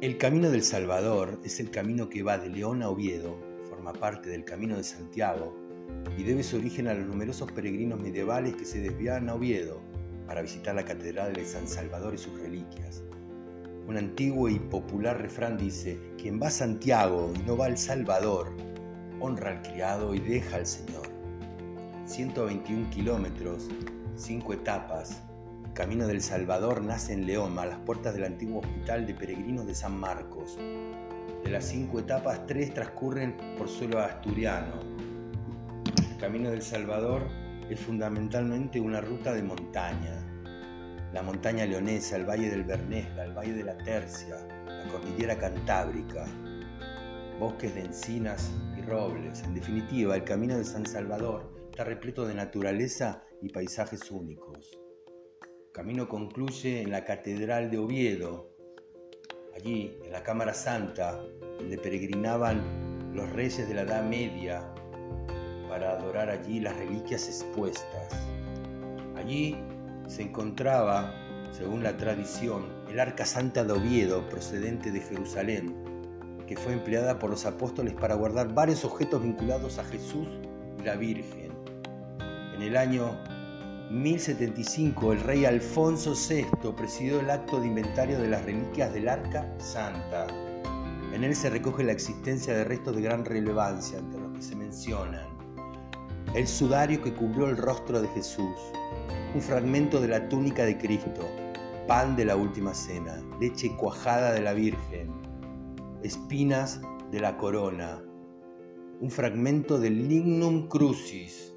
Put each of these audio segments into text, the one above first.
El Camino del Salvador es el camino que va de León a Oviedo, forma parte del Camino de Santiago y debe su origen a los numerosos peregrinos medievales que se desviaban a Oviedo para visitar la Catedral de San Salvador y sus reliquias. Un antiguo y popular refrán dice, quien va a Santiago y no va al Salvador, honra al criado y deja al Señor. 121 kilómetros, 5 etapas, Camino del Salvador nace en León, a las puertas del antiguo Hospital de Peregrinos de San Marcos. De las cinco etapas, tres transcurren por suelo asturiano. El Camino del Salvador es fundamentalmente una ruta de montaña. La montaña leonesa, el Valle del Bernesga, el Valle de la Tercia, la Cordillera Cantábrica, bosques de encinas y robles. En definitiva, el Camino de San Salvador está repleto de naturaleza y paisajes únicos camino concluye en la Catedral de Oviedo, allí en la Cámara Santa, donde peregrinaban los reyes de la Edad Media para adorar allí las reliquias expuestas. Allí se encontraba, según la tradición, el Arca Santa de Oviedo procedente de Jerusalén, que fue empleada por los apóstoles para guardar varios objetos vinculados a Jesús y la Virgen. En el año 1075 el rey Alfonso VI presidió el acto de inventario de las reliquias del Arca Santa. En él se recoge la existencia de restos de gran relevancia, entre los que se mencionan. El sudario que cubrió el rostro de Jesús, un fragmento de la túnica de Cristo, pan de la última cena, leche cuajada de la Virgen, espinas de la corona, un fragmento del lignum crucis,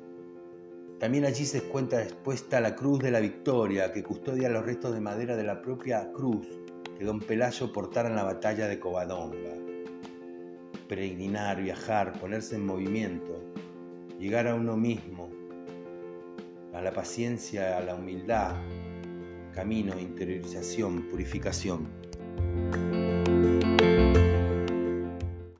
también allí se encuentra expuesta la cruz de la victoria que custodia los restos de madera de la propia cruz que don Pelayo portara en la batalla de Covadonga. Peregrinar, viajar, ponerse en movimiento, llegar a uno mismo, a la paciencia, a la humildad, camino, interiorización, purificación.